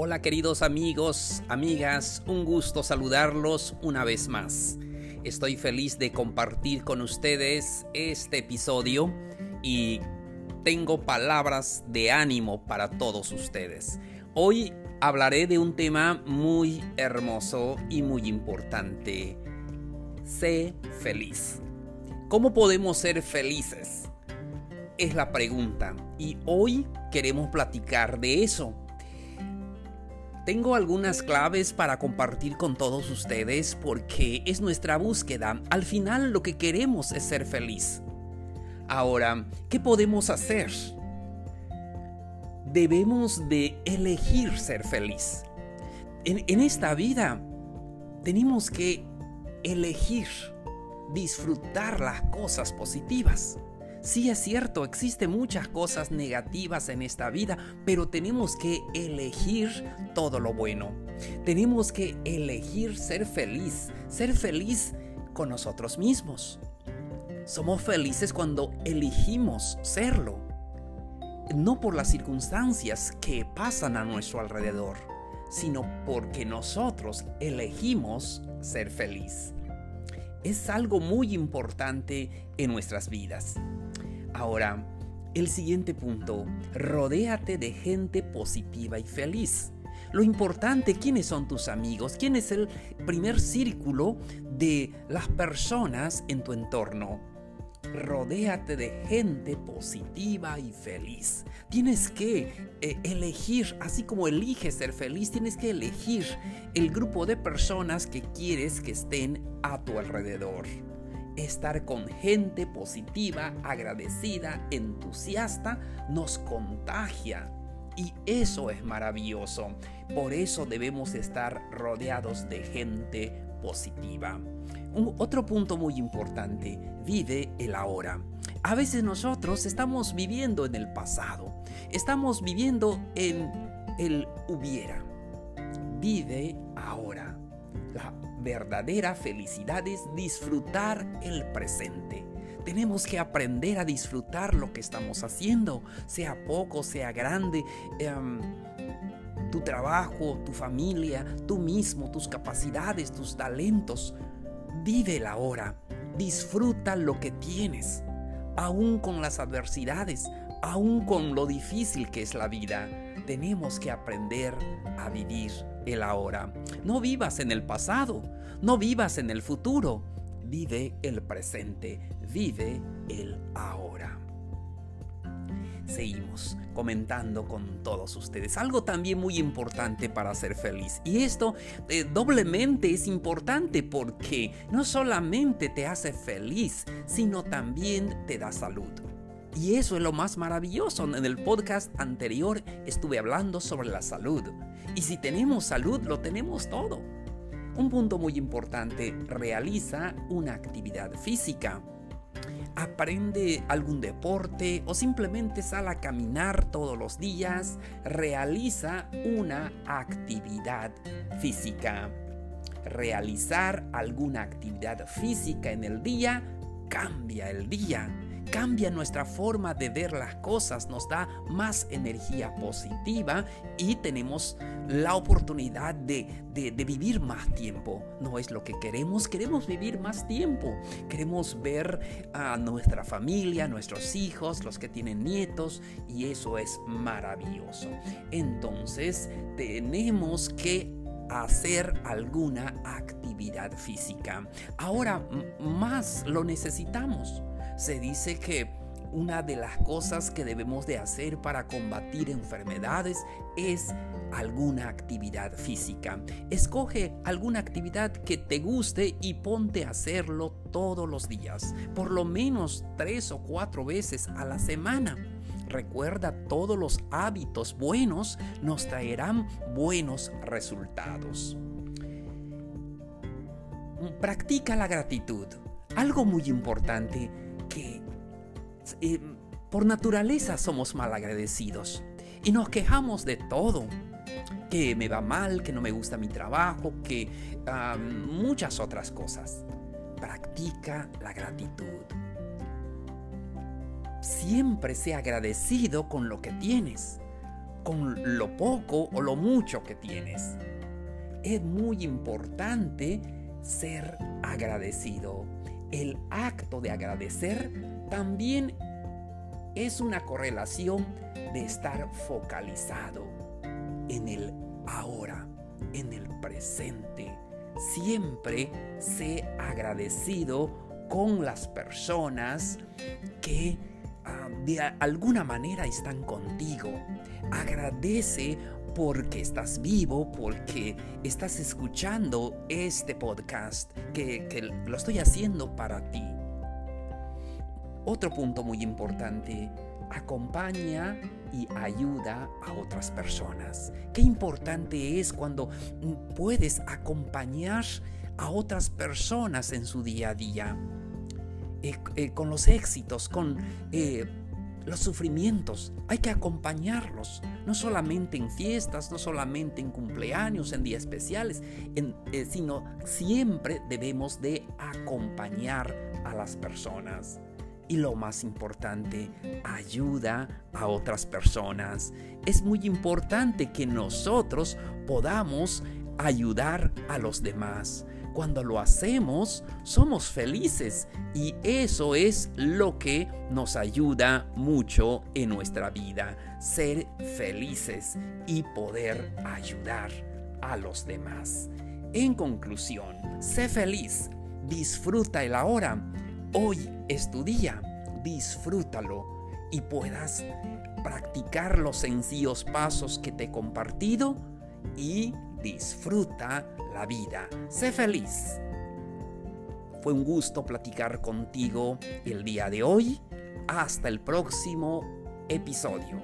Hola queridos amigos, amigas, un gusto saludarlos una vez más. Estoy feliz de compartir con ustedes este episodio y tengo palabras de ánimo para todos ustedes. Hoy hablaré de un tema muy hermoso y muy importante. Sé feliz. ¿Cómo podemos ser felices? Es la pregunta y hoy queremos platicar de eso tengo algunas claves para compartir con todos ustedes porque es nuestra búsqueda. Al final lo que queremos es ser feliz. Ahora, ¿qué podemos hacer? Debemos de elegir ser feliz. En, en esta vida tenemos que elegir disfrutar las cosas positivas. Sí es cierto, existen muchas cosas negativas en esta vida, pero tenemos que elegir todo lo bueno. Tenemos que elegir ser feliz, ser feliz con nosotros mismos. Somos felices cuando elegimos serlo, no por las circunstancias que pasan a nuestro alrededor, sino porque nosotros elegimos ser feliz. Es algo muy importante en nuestras vidas. Ahora, el siguiente punto, rodéate de gente positiva y feliz. Lo importante, ¿quiénes son tus amigos? ¿Quién es el primer círculo de las personas en tu entorno? Rodéate de gente positiva y feliz. Tienes que eh, elegir, así como eliges ser feliz, tienes que elegir el grupo de personas que quieres que estén a tu alrededor estar con gente positiva, agradecida, entusiasta, nos contagia. Y eso es maravilloso. Por eso debemos estar rodeados de gente positiva. otro punto muy importante, vive el ahora. A veces nosotros estamos viviendo en el pasado, estamos viviendo en el hubiera. Vive ahora. La verdadera felicidad es disfrutar el presente. Tenemos que aprender a disfrutar lo que estamos haciendo, sea poco, sea grande. Em, tu trabajo, tu familia, tú mismo, tus capacidades, tus talentos. Vive la hora. Disfruta lo que tienes, aún con las adversidades, aún con lo difícil que es la vida. Tenemos que aprender a vivir el ahora. No vivas en el pasado, no vivas en el futuro, vive el presente, vive el ahora. Seguimos comentando con todos ustedes. Algo también muy importante para ser feliz. Y esto eh, doblemente es importante porque no solamente te hace feliz, sino también te da salud. Y eso es lo más maravilloso. En el podcast anterior estuve hablando sobre la salud. Y si tenemos salud, lo tenemos todo. Un punto muy importante, realiza una actividad física. Aprende algún deporte o simplemente sal a caminar todos los días. Realiza una actividad física. Realizar alguna actividad física en el día cambia el día cambia nuestra forma de ver las cosas, nos da más energía positiva y tenemos la oportunidad de, vivir más tiempo. No es lo que queremos, queremos vivir más tiempo. Queremos ver a nuestra familia, nuestros hijos, los que tienen nietos y eso es maravilloso. Entonces tenemos que hacer alguna actividad física. Ahora más lo necesitamos se dice que una de las cosas que debemos de hacer para combatir enfermedades es alguna actividad física. Escoge alguna actividad que te guste y ponte a hacerlo todos los días, por lo menos tres o cuatro veces a la semana. Recuerda, todos los hábitos buenos nos traerán buenos resultados. Practica la gratitud. Algo muy importante que eh, por naturaleza somos malagradecidos y nos quejamos de todo. Que me va mal, que no me gusta mi trabajo, que muchas otras cosas. Practica la gratitud. Siempre sea agradecido con lo que tienes con lo poco o lo mucho que tienes. Es muy importante ser agradecido. El acto de agradecer también es una correlación de estar focalizado en el ahora, en el presente. Siempre sé agradecido con las personas que ah, de alguna manera están contigo. Agradece porque estás vivo, porque estás escuchando este podcast, que, lo estoy haciendo para ti. Otro punto muy importante, acompaña y ayuda a otras personas. Qué importante es cuando puedes acompañar a otras personas en su día a día, eh, eh, con los éxitos, con eh, los sufrimientos. Hay que acompañarlos, no solamente en fiestas, no solamente en cumpleaños, en días especiales, sino siempre debemos de acompañar a las personas y lo más importante, ayuda a otras personas. Es muy importante que nosotros podamos ayudar a los demás. Cuando lo hacemos, somos felices y eso es lo que nos ayuda mucho en nuestra vida, ser felices y poder ayudar a los demás. En conclusión, sé feliz, disfruta el ahora Hoy es tu día, disfrútalo y puedas practicar los sencillos pasos que te he compartido y disfruta la vida. Sé feliz. Fue un gusto platicar contigo el día de hoy. Hasta el próximo episodio.